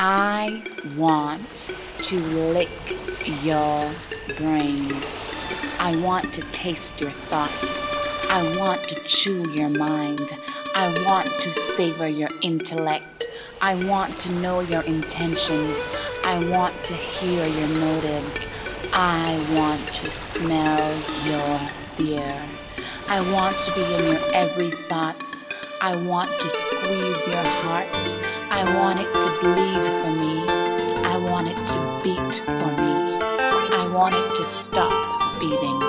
I want to lick your brains. I want to taste your thoughts. I want to chew your mind. I want to savor your intellect. I want to know your intentions. I want to hear your motives. I want to smell your fear. I want to be in your every thoughts. I want to squeeze your heart. I want it to bleed for me. I want it to beat for me. I want it to stop beating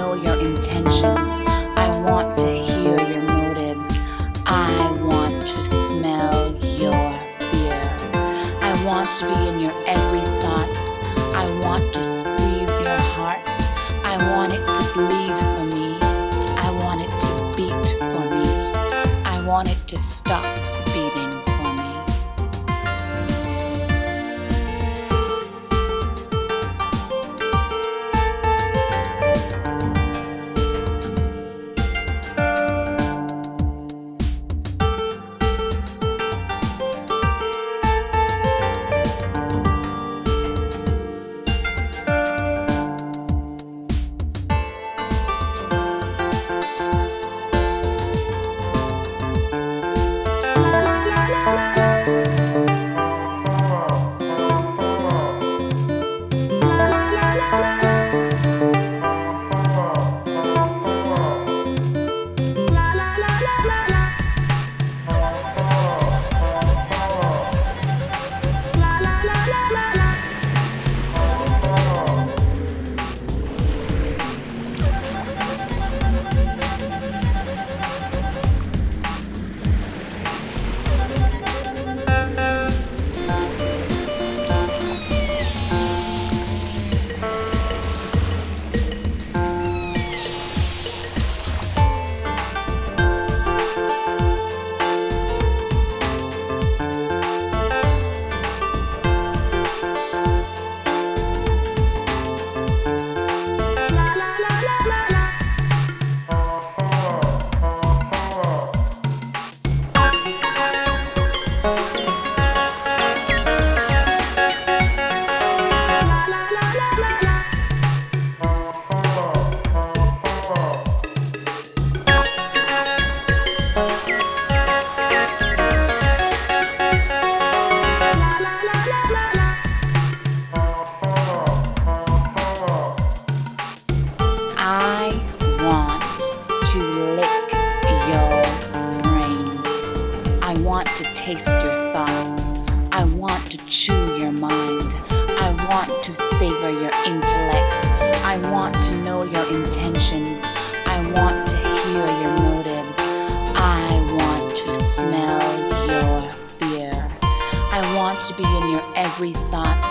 know your intentions. I want to hear your motives. I want to smell your fear. I want to be in your every thoughts. I want to squeeze your heart. I want it to bleed for me. I want it to beat for me. I want it to stop chew your mind. I want to savor your intellect. I want to know your intentions. I want to hear your motives. I want to smell your fear. I want to be in your every thought